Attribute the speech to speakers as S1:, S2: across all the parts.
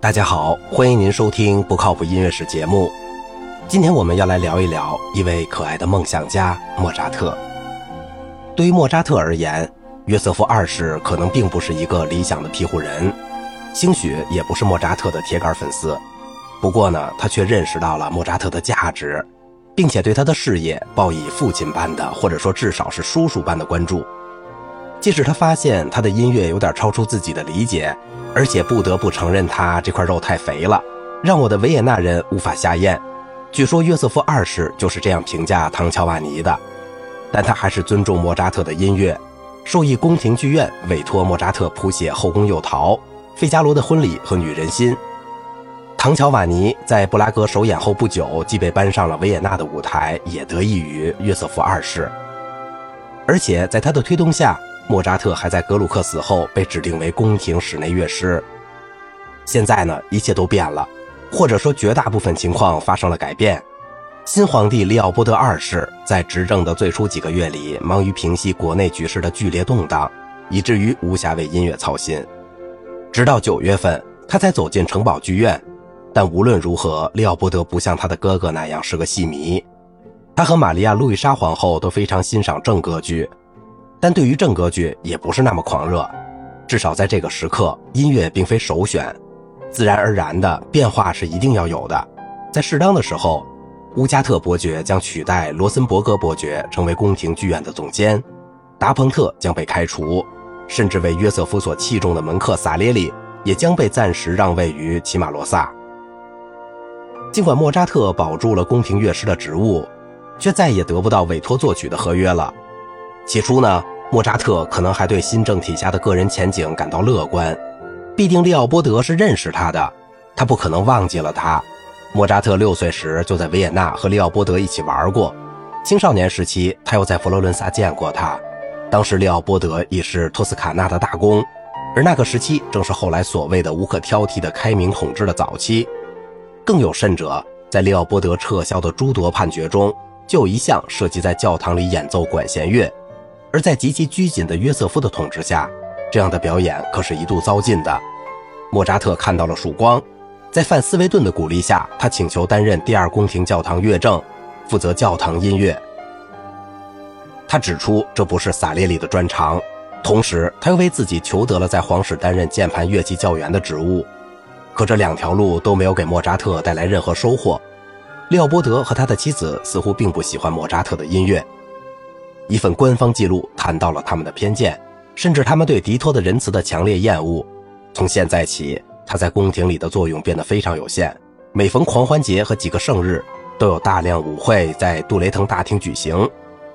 S1: 大家好，欢迎您收听不靠谱音乐史节目。今天我们要来聊一聊一位可爱的梦想家莫扎特。对于莫扎特而言，约瑟夫二世可能并不是一个理想的庇护人，兴许也不是莫扎特的铁杆粉丝。不过呢，他却认识到了莫扎特的价值，并且对他的事业报以父亲般的，或者说至少是叔叔般的关注。即使他发现他的音乐有点超出自己的理解。而且不得不承认，他这块肉太肥了，让我的维也纳人无法下咽。据说约瑟夫二世就是这样评价唐乔瓦尼的，但他还是尊重莫扎特的音乐，授意宫廷剧院委托莫扎特谱写《后宫诱逃》《费加罗的婚礼》和《女人心》。唐乔瓦尼在布拉格首演后不久即被搬上了维也纳的舞台，也得益于约瑟夫二世。而且在他的推动下。莫扎特还在格鲁克死后被指定为宫廷室内乐师。现在呢，一切都变了，或者说绝大部分情况发生了改变。新皇帝利奥波德二世在执政的最初几个月里，忙于平息国内局势的剧烈动荡，以至于无暇为音乐操心。直到九月份，他才走进城堡剧院。但无论如何，利奥波德不像他的哥哥那样是个戏迷。他和玛利亚·路易莎皇后都非常欣赏正歌剧。但对于正歌剧也不是那么狂热，至少在这个时刻，音乐并非首选，自然而然的变化是一定要有的。在适当的时候，乌加特伯爵将取代罗森伯格伯爵成为宫廷剧院的总监，达蓬特将被开除，甚至为约瑟夫所器重的门客萨列里也将被暂时让位于齐马罗萨。尽管莫扎特保住了宫廷乐师的职务，却再也得不到委托作曲的合约了。起初呢，莫扎特可能还对新政体下的个人前景感到乐观，毕竟利奥波德是认识他的，他不可能忘记了他。莫扎特六岁时就在维也纳和利奥波德一起玩过，青少年时期他又在佛罗伦萨见过他。当时利奥波德已是托斯卡纳的大公，而那个时期正是后来所谓的无可挑剔的开明统治的早期。更有甚者，在利奥波德撤销的诸多判决中，就有一项涉及在教堂里演奏管弦乐。而在极其拘谨的约瑟夫的统治下，这样的表演可是一度遭禁的。莫扎特看到了曙光，在范斯维顿的鼓励下，他请求担任第二宫廷教堂乐正，负责教堂音乐。他指出这不是萨列里的专长，同时他又为自己求得了在皇室担任键盘乐器教员的职务。可这两条路都没有给莫扎特带来任何收获。利奥波德和他的妻子似乎并不喜欢莫扎特的音乐。一份官方记录谈到了他们的偏见，甚至他们对迪托的仁慈的强烈厌恶。从现在起，他在宫廷里的作用变得非常有限。每逢狂欢节和几个圣日，都有大量舞会在杜雷滕大厅举行，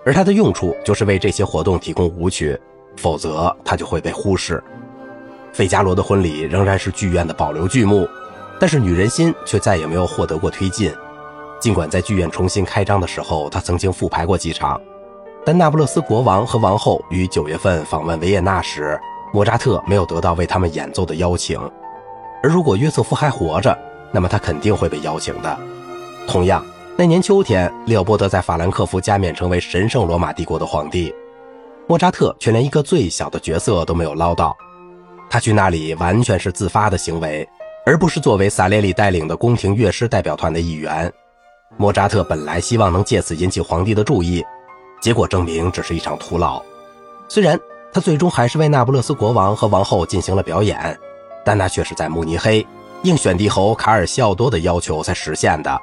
S1: 而他的用处就是为这些活动提供舞曲，否则他就会被忽视。费加罗的婚礼仍然是剧院的保留剧目，但是女人心却再也没有获得过推进。尽管在剧院重新开张的时候，他曾经复排过几场。但那不勒斯国王和王后于九月份访问维也纳时，莫扎特没有得到为他们演奏的邀请。而如果约瑟夫还活着，那么他肯定会被邀请的。同样，那年秋天，利奥波德在法兰克福加冕成为神圣罗马帝国的皇帝，莫扎特却连一个最小的角色都没有捞到。他去那里完全是自发的行为，而不是作为萨列里带领的宫廷乐师代表团的一员。莫扎特本来希望能借此引起皇帝的注意。结果证明只是一场徒劳。虽然他最终还是为那不勒斯国王和王后进行了表演，但那却是在慕尼黑，应选帝侯卡尔西奥多的要求才实现的。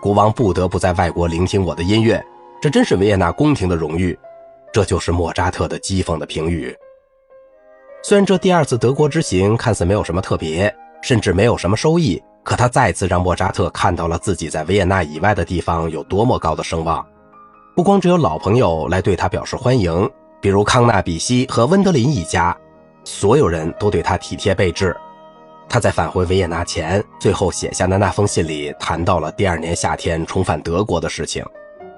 S1: 国王不得不在外国聆听我的音乐，这真是维也纳宫廷的荣誉。这就是莫扎特的讥讽的评语。虽然这第二次德国之行看似没有什么特别，甚至没有什么收益，可他再次让莫扎特看到了自己在维也纳以外的地方有多么高的声望。不光只有老朋友来对他表示欢迎，比如康纳比西和温德林一家，所有人都对他体贴备至。他在返回维也纳前，最后写下的那封信里谈到了第二年夏天重返德国的事情。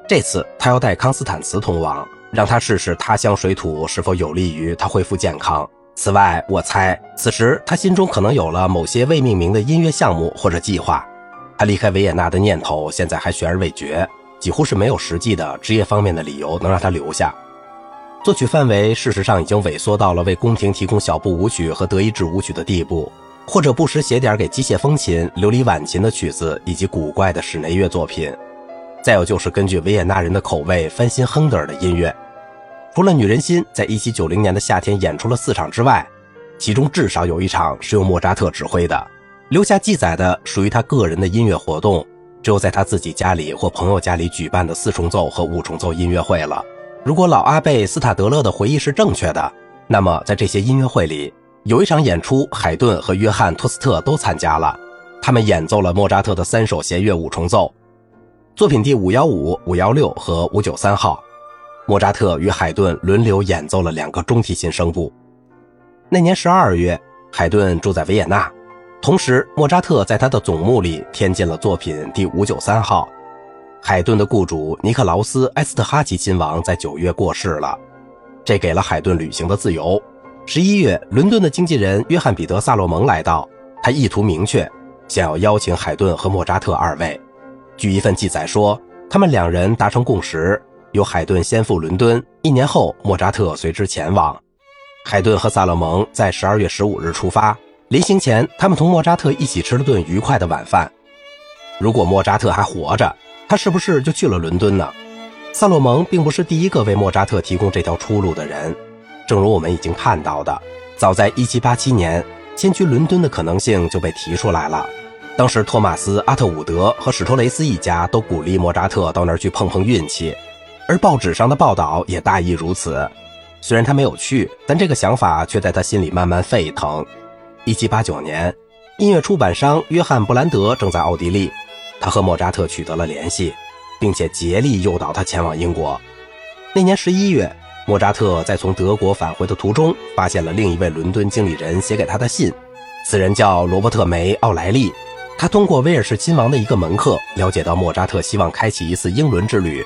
S1: 这次他要带康斯坦茨同往，让他试试他乡水土是否有利于他恢复健康。此外，我猜此时他心中可能有了某些未命名的音乐项目或者计划。他离开维也纳的念头现在还悬而未决。几乎是没有实际的职业方面的理由能让他留下。作曲范围事实上已经萎缩到了为宫廷提供小步舞曲和德意志舞曲的地步。或者不时写点给机械风琴、琉璃晚琴的曲子，以及古怪的室内乐作品。再有就是根据维也纳人的口味翻新亨德尔的音乐。除了《女人心》在1790年的夏天演出了四场之外，其中至少有一场是由莫扎特指挥的。留下记载的属于他个人的音乐活动，只有在他自己家里或朋友家里举办的四重奏和五重奏音乐会了。如果老阿贝斯塔德勒的回忆是正确的，那么在这些音乐会里。有一场演出，海顿和约翰托斯特都参加了。他们演奏了莫扎特的三首弦乐五重奏，作品第五幺五、五幺六和五九三号。莫扎特与海顿轮流演奏了两个中提琴声部。那年十二月，海顿住在维也纳，同时莫扎特在他的总目里添进了作品第五九三号。海顿的雇主尼克劳斯·埃斯特哈奇亲王在九月过世了，这给了海顿旅行的自由。十一月，伦敦的经纪人约翰·彼得·萨洛蒙来到，他意图明确，想要邀请海顿和莫扎特二位。据一份记载说，他们两人达成共识，由海顿先赴伦敦，一年后莫扎特随之前往。海顿和萨洛蒙在十二月十五日出发，临行前，他们同莫扎特一起吃了顿愉快的晚饭。如果莫扎特还活着，他是不是就去了伦敦呢？萨洛蒙并不是第一个为莫扎特提供这条出路的人。正如我们已经看到的，早在1787年，迁居伦敦的可能性就被提出来了。当时，托马斯·阿特伍德和史托雷斯一家都鼓励莫扎特到那儿去碰碰运气，而报纸上的报道也大意如此。虽然他没有去，但这个想法却在他心里慢慢沸腾。1789年，音乐出版商约翰·布兰德正在奥地利，他和莫扎特取得了联系，并且竭力诱导他前往英国。那年11月。莫扎特在从德国返回的途中，发现了另一位伦敦经理人写给他的信。此人叫罗伯特梅奥莱利。他通过威尔士亲王的一个门客了解到莫扎特希望开启一次英伦之旅，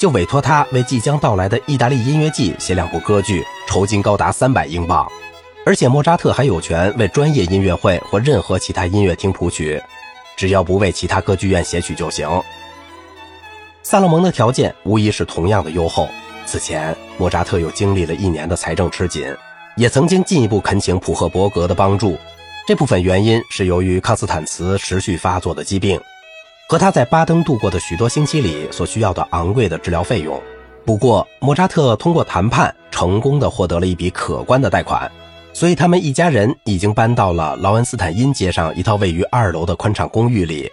S1: 就委托他为即将到来的意大利音乐季写两部歌剧，酬金高达三百英镑。而且莫扎特还有权为专业音乐会或任何其他音乐厅谱曲，只要不为其他歌剧院写曲就行。萨洛蒙的条件无疑是同样的优厚。此前，莫扎特又经历了一年的财政吃紧，也曾经进一步恳请普赫伯格的帮助。这部分原因是由于康斯坦茨持续发作的疾病，和他在巴登度过的许多星期里所需要的昂贵的治疗费用。不过，莫扎特通过谈判成功的获得了一笔可观的贷款，所以他们一家人已经搬到了劳恩斯坦因街上一套位于二楼的宽敞公寓里。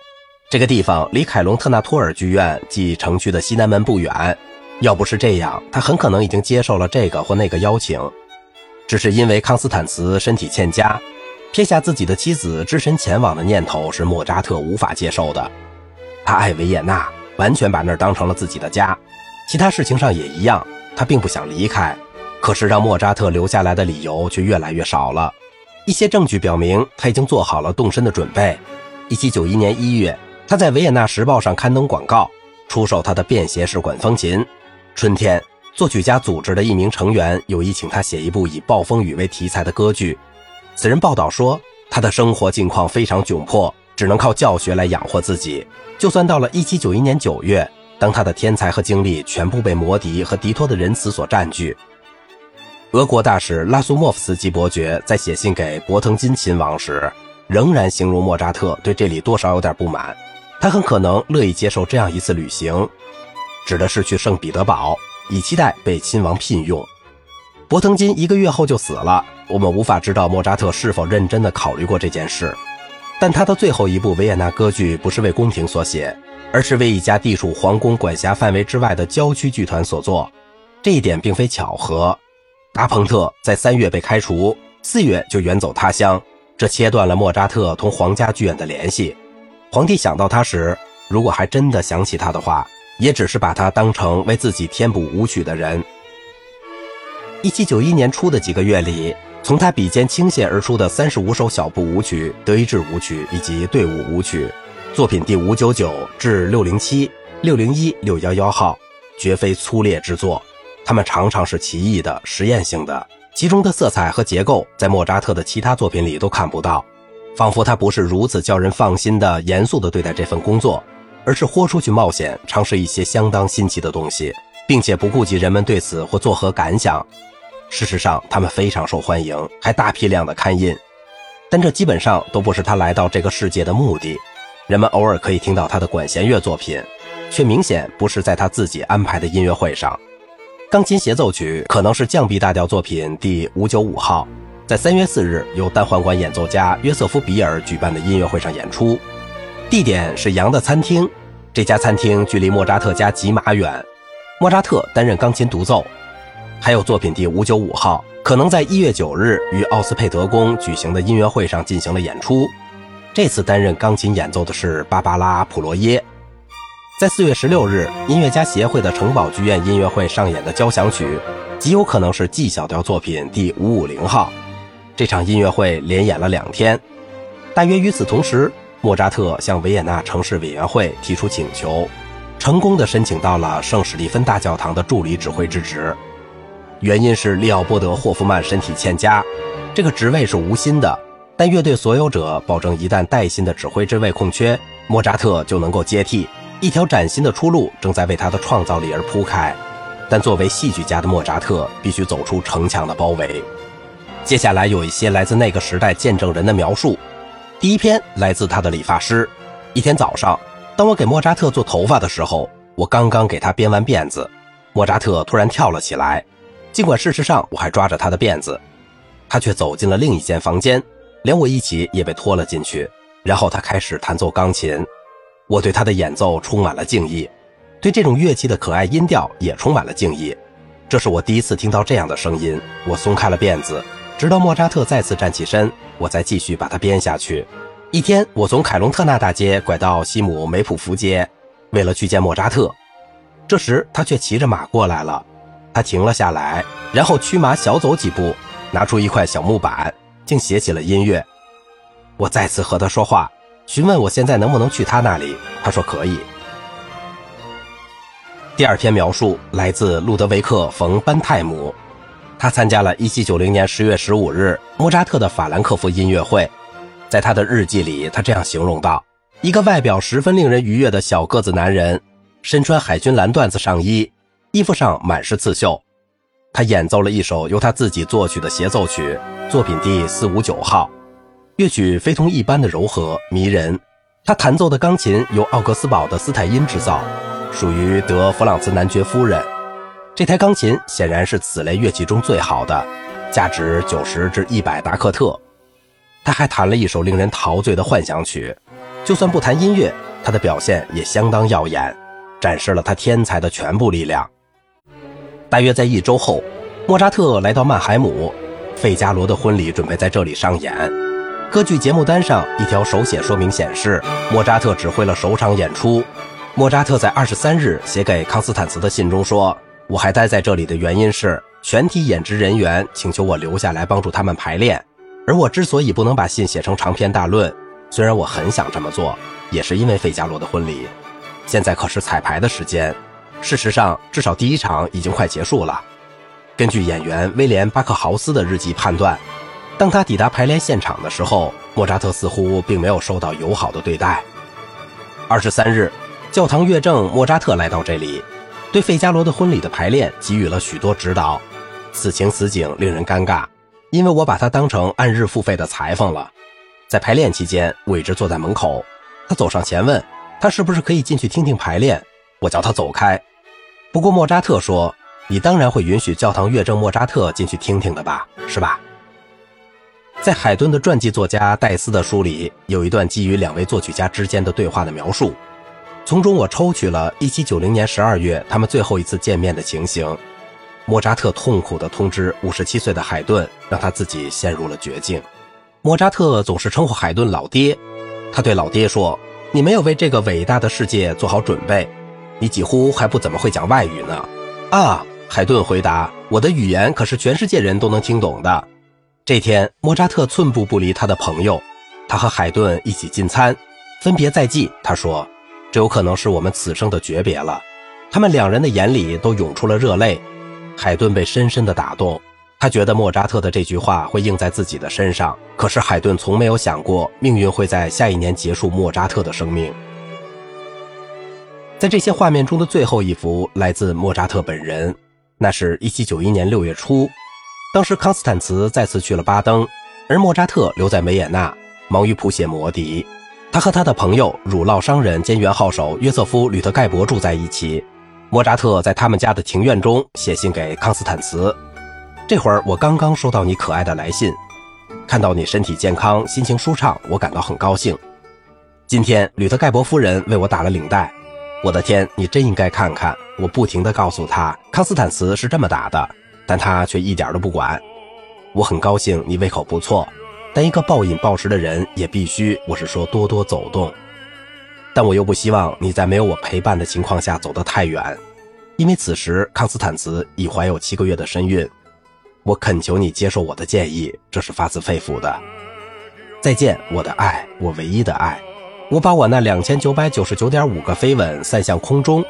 S1: 这个地方离凯隆特纳托尔剧院即城区的西南门不远。要不是这样，他很可能已经接受了这个或那个邀请，只是因为康斯坦茨身体欠佳，撇下自己的妻子只身前往的念头是莫扎特无法接受的。他爱维也纳，完全把那儿当成了自己的家。其他事情上也一样，他并不想离开，可是让莫扎特留下来的理由却越来越少了。一些证据表明，他已经做好了动身的准备。1791年1月，他在维也纳时报上刊登广告，出售他的便携式管风琴。春天，作曲家组织的一名成员有意请他写一部以暴风雨为题材的歌剧。此人报道说，他的生活境况非常窘迫，只能靠教学来养活自己。就算到了1791年9月，当他的天才和精力全部被摩迪和迪托的仁慈所占据，俄国大使拉苏莫夫斯基伯爵在写信给伯腾金亲王时，仍然形容莫扎特对这里多少有点不满。他很可能乐意接受这样一次旅行。指的是去圣彼得堡，以期待被亲王聘用。伯腾金一个月后就死了，我们无法知道莫扎特是否认真地考虑过这件事。但他的最后一部维也纳歌剧不是为宫廷所写，而是为一家地处皇宫管辖范围之外的郊区剧团所作。这一点并非巧合。达彭特在三月被开除，四月就远走他乡，这切断了莫扎特同皇家剧院的联系。皇帝想到他时，如果还真的想起他的话。也只是把他当成为自己填补舞曲的人。一七九一年初的几个月里，从他笔尖倾泻而出的三十五首小步舞曲、德意志舞曲以及队伍舞曲作品第五九九至六零七、六零一、六幺幺号，绝非粗劣之作。他们常常是奇异的、实验性的，其中的色彩和结构在莫扎特的其他作品里都看不到，仿佛他不是如此叫人放心的、严肃地对待这份工作。而是豁出去冒险，尝试一些相当新奇的东西，并且不顾及人们对此或作何感想。事实上，他们非常受欢迎，还大批量的刊印。但这基本上都不是他来到这个世界的目的。人们偶尔可以听到他的管弦乐作品，却明显不是在他自己安排的音乐会上。钢琴协奏曲可能是降 B 大调作品第五九五号，在三月四日由单簧管演奏家约瑟夫·比尔举办的音乐会上演出，地点是杨的餐厅。这家餐厅距离莫扎特家几码远，莫扎特担任钢琴独奏。还有作品第五九五号，可能在一月九日于奥斯佩德宫举行的音乐会上进行了演出。这次担任钢琴演奏的是芭芭拉·普罗耶。在四月十六日，音乐家协会的城堡剧院音乐会上演的交响曲，极有可能是 G 小调作品第五五零号。这场音乐会连演了两天。大约与此同时，莫扎特向维也纳城市委员会提出请求，成功的申请到了圣史蒂芬大教堂的助理指挥之职。原因是利奥波德·霍夫曼身体欠佳，这个职位是无薪的，但乐队所有者保证，一旦带薪的指挥之位空缺，莫扎特就能够接替。一条崭新的出路正在为他的创造力而铺开，但作为戏剧家的莫扎特必须走出城墙的包围。接下来有一些来自那个时代见证人的描述。第一篇来自他的理发师。一天早上，当我给莫扎特做头发的时候，我刚刚给他编完辫子，莫扎特突然跳了起来。尽管事实上我还抓着他的辫子，他却走进了另一间房间，连我一起也被拖了进去。然后他开始弹奏钢琴。我对他的演奏充满了敬意，对这种乐器的可爱音调也充满了敬意。这是我第一次听到这样的声音。我松开了辫子，直到莫扎特再次站起身，我再继续把它编下去。一天，我从凯隆特纳大街拐到西姆梅普福街，为了去见莫扎特。这时，他却骑着马过来了。他停了下来，然后驱马小走几步，拿出一块小木板，竟写起了音乐。我再次和他说话。询问我现在能不能去他那里，他说可以。第二篇描述来自路德维克·冯·班泰姆，他参加了1790年10月15日莫扎特的法兰克福音乐会。在他的日记里，他这样形容道：“一个外表十分令人愉悦的小个子男人，身穿海军蓝缎子上衣，衣服上满是刺绣。他演奏了一首由他自己作曲的协奏曲，作品第459号。”乐曲非同一般的柔和迷人，他弹奏的钢琴由奥格斯堡的斯泰因制造，属于德弗朗茨男爵夫人。这台钢琴显然是此类乐器中最好的，价值九十至一百达克特。他还弹了一首令人陶醉的幻想曲，就算不弹音乐，他的表现也相当耀眼，展示了他天才的全部力量。大约在一周后，莫扎特来到曼海姆，费加罗的婚礼准备在这里上演。歌剧节目单上一条手写说明显示，莫扎特指挥了首场演出。莫扎特在二十三日写给康斯坦茨的信中说：“我还待在这里的原因是，全体演职人员请求我留下来帮助他们排练。而我之所以不能把信写成长篇大论，虽然我很想这么做，也是因为费加罗的婚礼。现在可是彩排的时间，事实上，至少第一场已经快结束了。根据演员威廉·巴克豪斯的日记判断。”当他抵达排练现场的时候，莫扎特似乎并没有受到友好的对待。二十三日，教堂乐正莫扎特来到这里，对费加罗的婚礼的排练给予了许多指导。此情此景令人尴尬，因为我把他当成按日付费的裁缝了。在排练期间，我一直坐在门口。他走上前问他是不是可以进去听听排练。我叫他走开。不过莫扎特说：“你当然会允许教堂乐正莫扎特进去听听的吧？是吧？”在海顿的传记作家戴斯的书里，有一段基于两位作曲家之间的对话的描述，从中我抽取了1790年12月他们最后一次见面的情形。莫扎特痛苦地通知57岁的海顿，让他自己陷入了绝境。莫扎特总是称呼海顿老爹，他对老爹说：“你没有为这个伟大的世界做好准备，你几乎还不怎么会讲外语呢。”啊，海顿回答：“我的语言可是全世界人都能听懂的。”这天，莫扎特寸步不离他的朋友，他和海顿一起进餐，分别在即。他说：“这有可能是我们此生的诀别了。”他们两人的眼里都涌出了热泪。海顿被深深地打动，他觉得莫扎特的这句话会印在自己的身上。可是海顿从没有想过，命运会在下一年结束莫扎特的生命。在这些画面中的最后一幅来自莫扎特本人，那是一七九一年六月初。当时康斯坦茨再次去了巴登，而莫扎特留在维也纳，忙于谱写《魔笛》。他和他的朋友乳酪商人兼元号手约瑟夫·吕特盖伯住在一起。莫扎特在他们家的庭院中写信给康斯坦茨。这会儿我刚刚收到你可爱的来信，看到你身体健康、心情舒畅，我感到很高兴。今天吕特盖伯夫人为我打了领带。我的天，你真应该看看！我不停地告诉他，康斯坦茨是这么打的，但他却一点都不管。我很高兴你胃口不错，但一个暴饮暴食的人也必须，我是说多多走动。但我又不希望你在没有我陪伴的情况下走得太远，因为此时康斯坦茨已怀有七个月的身孕。我恳求你接受我的建议，这是发自肺腑的。再见，我的爱，我唯一的爱。我把我那两千九百九十九点五个飞吻散向空中，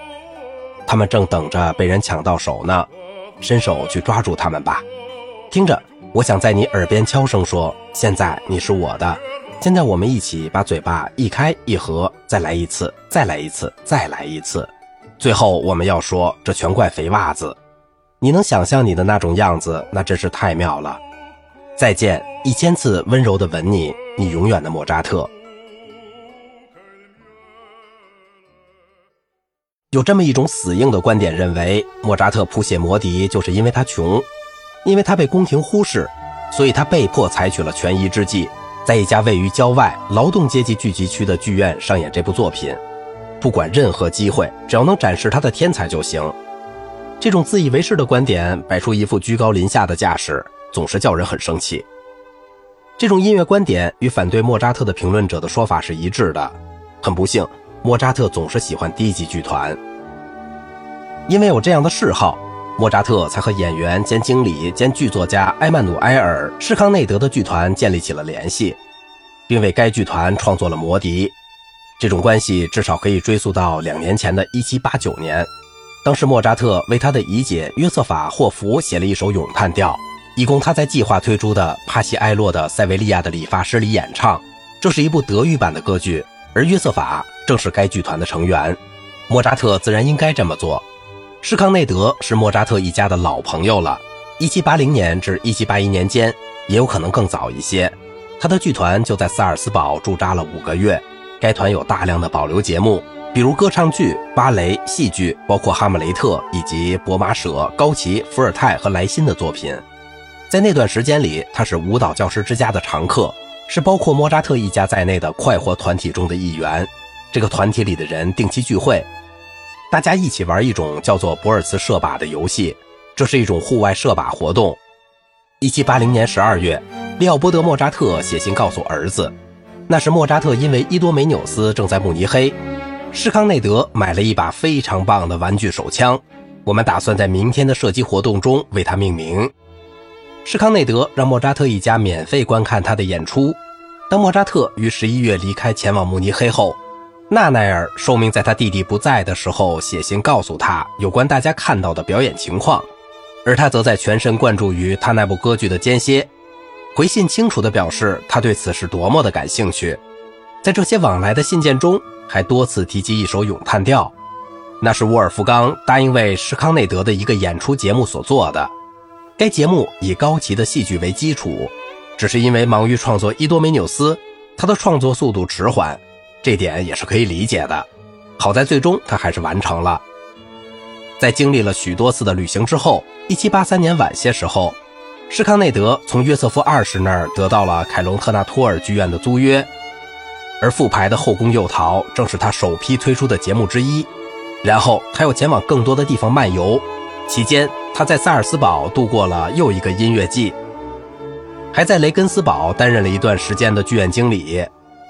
S1: 他们正等着被人抢到手呢。伸手去抓住他们吧。听着，我想在你耳边悄声说：现在你是我的。现在我们一起把嘴巴一开一合，再来一次，再来一次，再来一次。最后我们要说：这全怪肥袜子。你能想象你的那种样子，那真是太妙了。再见，一千次温柔的吻你，你永远的莫扎特。有这么一种死硬的观点，认为莫扎特谱写《魔笛》就是因为他穷，因为他被宫廷忽视，所以他被迫采取了权宜之计，在一家位于郊外劳动阶级聚集区的剧院上演这部作品。不管任何机会，只要能展示他的天才就行。这种自以为是的观点，摆出一副居高临下的架势，总是叫人很生气。这种音乐观点与反对莫扎特的评论者的说法是一致的。很不幸。莫扎特总是喜欢低级剧团，因为有这样的嗜好，莫扎特才和演员兼经理兼剧作家埃曼努埃尔·施康内德的剧团建立起了联系，并为该剧团创作了《魔笛》。这种关系至少可以追溯到两年前的1789年，当时莫扎特为他的姨姐约瑟法·霍弗写了一首咏叹调，以供他在计划推出的帕西埃洛的塞维利亚的理发师里演唱。这是一部德语版的歌剧。而约瑟法正是该剧团的成员，莫扎特自然应该这么做。施康内德是莫扎特一家的老朋友了，1780年至1781年间，也有可能更早一些。他的剧团就在萨尔斯堡驻扎了五个月。该团有大量的保留节目，比如歌唱剧、芭蕾、戏剧，包括《哈姆雷特》以及《博马舍》、高奇、伏尔泰和莱辛的作品。在那段时间里，他是舞蹈教师之家的常客。是包括莫扎特一家在内的快活团体中的一员。这个团体里的人定期聚会，大家一起玩一种叫做博尔茨射靶的游戏。这是一种户外射靶活动。1780年12月，利奥波德·莫扎特写信告诉儿子，那时莫扎特因为伊多梅纽斯正在慕尼黑，施康内德买了一把非常棒的玩具手枪，我们打算在明天的射击活动中为它命名。施康内德让莫扎特一家免费观看他的演出。当莫扎特于十一月离开前往慕尼黑后，纳奈尔受命在他弟弟不在的时候写信告诉他有关大家看到的表演情况，而他则在全神贯注于他那部歌剧的间歇。回信清楚地表示他对此事多么的感兴趣。在这些往来的信件中，还多次提及一首咏叹调，那是沃尔夫冈答应为施康内德的一个演出节目所做的。该节目以高奇的戏剧为基础，只是因为忙于创作《伊多梅纽斯》，他的创作速度迟缓，这点也是可以理解的。好在最终他还是完成了。在经历了许多次的旅行之后，1783年晚些时候，施康内德从约瑟夫二世那儿得到了凯隆特纳托尔剧院的租约，而复排的《后宫诱逃》正是他首批推出的节目之一。然后他又前往更多的地方漫游。期间，他在萨尔斯堡度过了又一个音乐季，还在雷根斯堡担任了一段时间的剧院经理。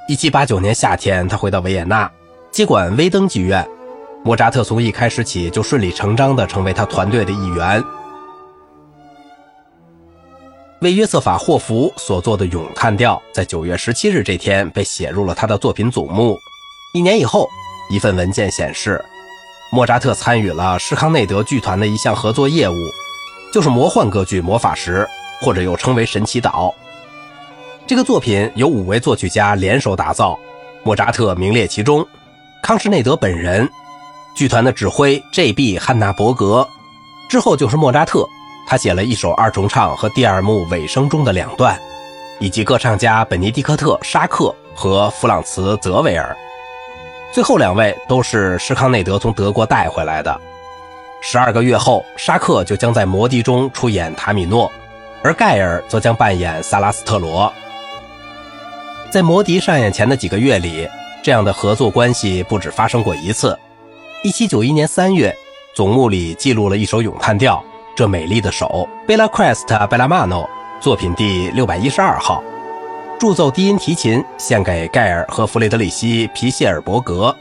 S1: 1789年夏天，他回到维也纳，接管威登剧院。莫扎特从一开始起就顺理成章地成为他团队的一员。为约瑟法·霍弗所作的咏叹调，在9月17日这天被写入了他的作品总目。一年以后，一份文件显示。莫扎特参与了施康内德剧团的一项合作业务，就是魔幻歌剧《魔法石》，或者又称为《神奇岛》。这个作品由五位作曲家联手打造，莫扎特名列其中。康施内德本人，剧团的指挥 J.B. 汉纳伯格，之后就是莫扎特，他写了一首二重唱和第二幕尾声中的两段。以及歌唱家本尼迪克特·沙克和弗朗茨·泽维尔。最后两位都是施康内德从德国带回来的。十二个月后，沙克就将在《魔笛》中出演塔米诺，而盖尔则将扮演萨拉斯特罗。在《魔笛》上演前的几个月里，这样的合作关系不止发生过一次。一七九一年三月，总目里记录了一首咏叹调《这美丽的手》（Bella Quest Bella Mano），作品第六百一十二号。铸奏低音提琴献给盖尔和弗雷德里希·皮谢尔伯格，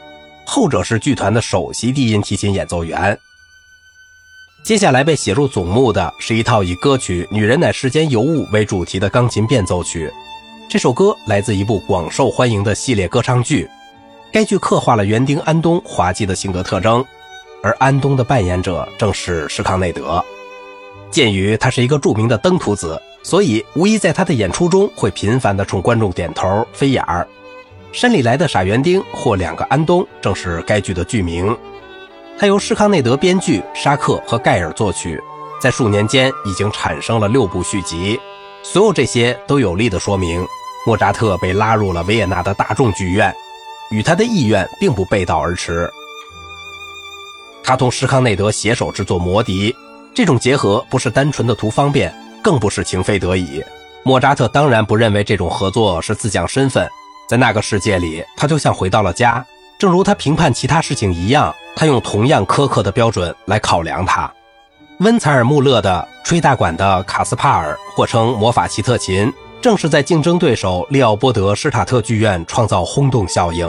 S1: 后者是剧团的首席低音提琴演奏员。接下来被写入总目的是一套以歌曲《女人乃世间尤物》为主题的钢琴变奏曲。这首歌来自一部广受欢迎的系列歌唱剧，该剧刻画了园丁安东滑稽的性格特征，而安东的扮演者正是施康内德。鉴于他是一个著名的登徒子。所以，无疑在他的演出中会频繁地冲观众点头、飞眼儿。山里来的傻园丁或两个安东，正是该剧的剧名。它由施康内德编剧，沙克和盖尔作曲，在数年间已经产生了六部续集。所有这些都有力地说明，莫扎特被拉入了维也纳的大众剧院，与他的意愿并不背道而驰。他同施康内德携手制作《魔笛》，这种结合不是单纯的图方便。更不是情非得已，莫扎特当然不认为这种合作是自降身份，在那个世界里，他就像回到了家。正如他评判其他事情一样，他用同样苛刻的标准来考量他。温采尔·穆勒的吹大管的卡斯帕尔，或称魔法奇特琴，正是在竞争对手利奥波德施塔特剧院创造轰动效应。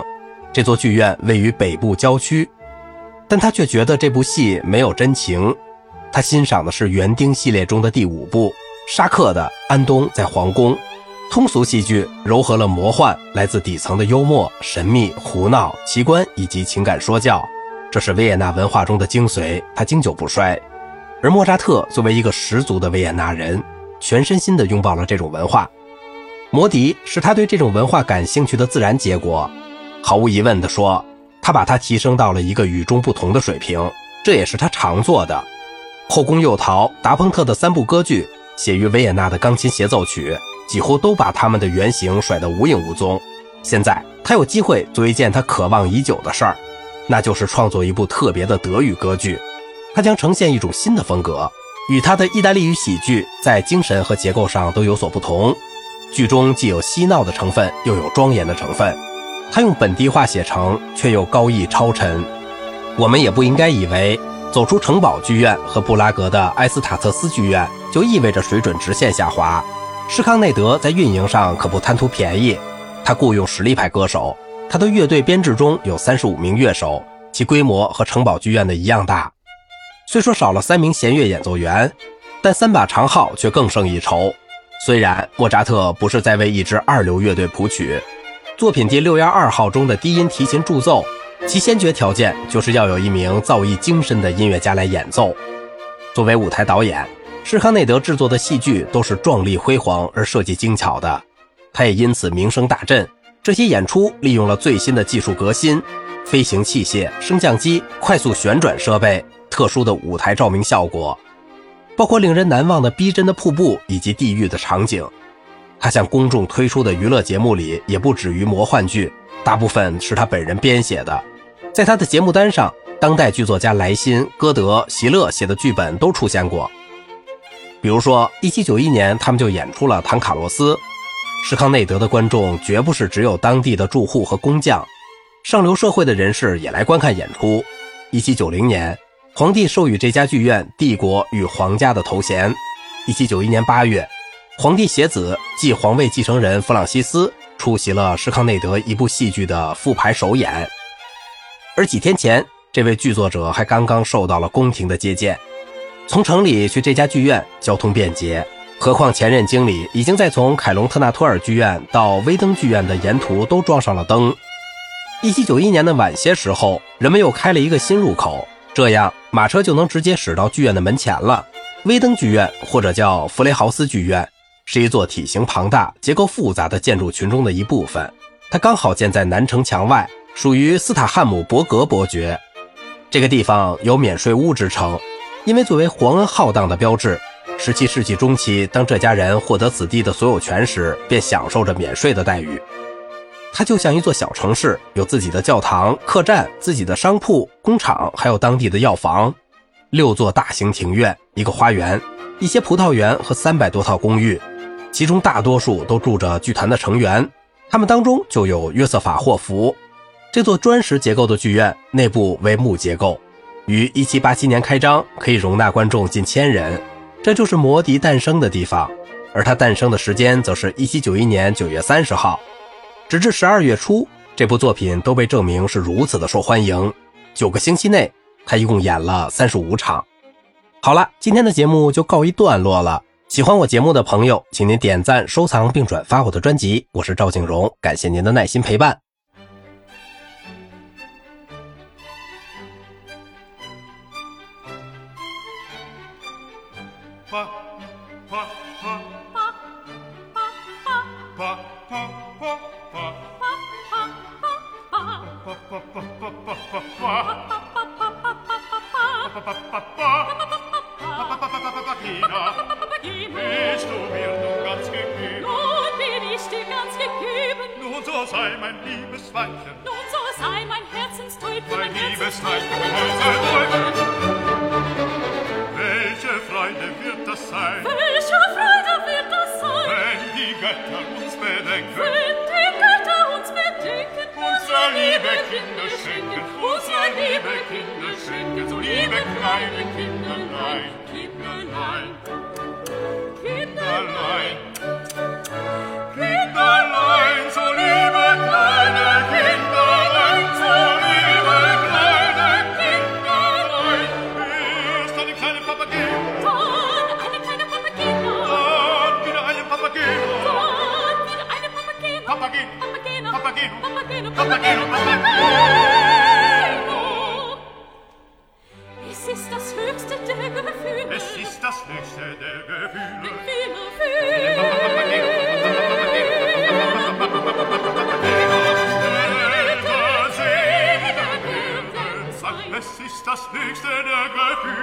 S1: 这座剧院位于北部郊区，但他却觉得这部戏没有真情。他欣赏的是园丁系列中的第五部。沙克的安东在皇宫，通俗戏剧糅合了魔幻、来自底层的幽默、神秘、胡闹、奇观以及情感说教，这是维也纳文化中的精髓，它经久不衰。而莫扎特作为一个十足的维也纳人，全身心地拥抱了这种文化。魔笛是他对这种文化感兴趣的自然结果。毫无疑问地说，他把它提升到了一个与众不同的水平，这也是他常做的。后宫诱逃、达蓬特的三部歌剧。写于维也纳的钢琴协奏曲，几乎都把他们的原型甩得无影无踪。现在他有机会做一件他渴望已久的事儿，那就是创作一部特别的德语歌剧。他将呈现一种新的风格，与他的意大利语喜剧在精神和结构上都有所不同。剧中既有嬉闹的成分，又有庄严的成分。他用本地话写成，却又高逸超尘。我们也不应该以为。走出城堡剧院和布拉格的埃斯塔特斯剧院，就意味着水准直线下滑。施康内德在运营上可不贪图便宜，他雇佣实力派歌手，他的乐队编制中有三十五名乐手，其规模和城堡剧院的一样大。虽说少了三名弦乐演奏员，但三把长号却更胜一筹。虽然莫扎特不是在为一支二流乐队谱曲，作品第六幺二号中的低音提琴助奏。其先决条件就是要有一名造诣精深的音乐家来演奏。作为舞台导演，施康内德制作的戏剧都是壮丽辉煌而设计精巧的，他也因此名声大振。这些演出利用了最新的技术革新：飞行器械、升降机、快速旋转设备、特殊的舞台照明效果，包括令人难忘的逼真的瀑布以及地狱的场景。他向公众推出的娱乐节目里也不止于魔幻剧，大部分是他本人编写的。在他的节目单上，当代剧作家莱辛、歌德、席勒写的剧本都出现过。比如说，1791年，他们就演出了《唐卡洛斯》。施康内德的观众绝不是只有当地的住户和工匠，上流社会的人士也来观看演出。1790年，皇帝授予这家剧院“帝国与皇家”的头衔。1791年8月，皇帝携子继皇位继承人弗朗西斯出席了施康内德一部戏剧的复排首演。而几天前，这位剧作者还刚刚受到了宫廷的接见，从城里去这家剧院交通便捷。何况前任经理已经在从凯隆特纳托尔剧院到威登剧院的沿途都装上了灯。一七九一年的晚些时候，人们又开了一个新入口，这样马车就能直接驶到剧院的门前了。威登剧院或者叫弗雷豪斯剧院，是一座体型庞大、结构复杂的建筑群中的一部分，它刚好建在南城墙外。属于斯塔汉姆伯格伯爵，这个地方有免税屋之称，因为作为皇恩浩荡的标志，十七世纪中期，当这家人获得此地的所有权时，便享受着免税的待遇。它就像一座小城市，有自己的教堂、客栈、自己的商铺、工厂，还有当地的药房，六座大型庭院，一个花园，一些葡萄园和三百多套公寓，其中大多数都住着剧团的成员，他们当中就有约瑟法·霍夫。这座砖石结构的剧院内部为木结构，于1787年开张，可以容纳观众近千人。这就是魔笛诞生的地方，而它诞生的时间则是1791年9月30号。直至12月初，这部作品都被证明是如此的受欢迎。九个星期内，他一共演了35场。好了，今天的节目就告一段落了。喜欢我节目的朋友，请您点赞、收藏并转发我的专辑。我是赵景荣，感谢您的耐心陪伴。
S2: Weibchen.
S3: Nun so sei mein Herzenstäubchen,
S2: mein liebes Weibchen, mein Herzenstäubchen. Welche Freude wird das sein?
S3: Welche Freude wird das sein?
S2: Wenn die Götter uns bedenken.
S3: Wenn die Götter uns bedenken.
S2: Unser liebe Kinder schenken, unser liebe Kinder schenken, so liebe kleine Kinderlein, Kinderlein, Kinderlein. Kinderlein, Papageno,
S3: papageno,
S2: papageno,
S3: papageno. Es ist das höchste der Gefühle.
S2: Es ist das höchste der Gefühle. Gefühle, Gefühle.
S3: Es ist das höchste der Gefühle.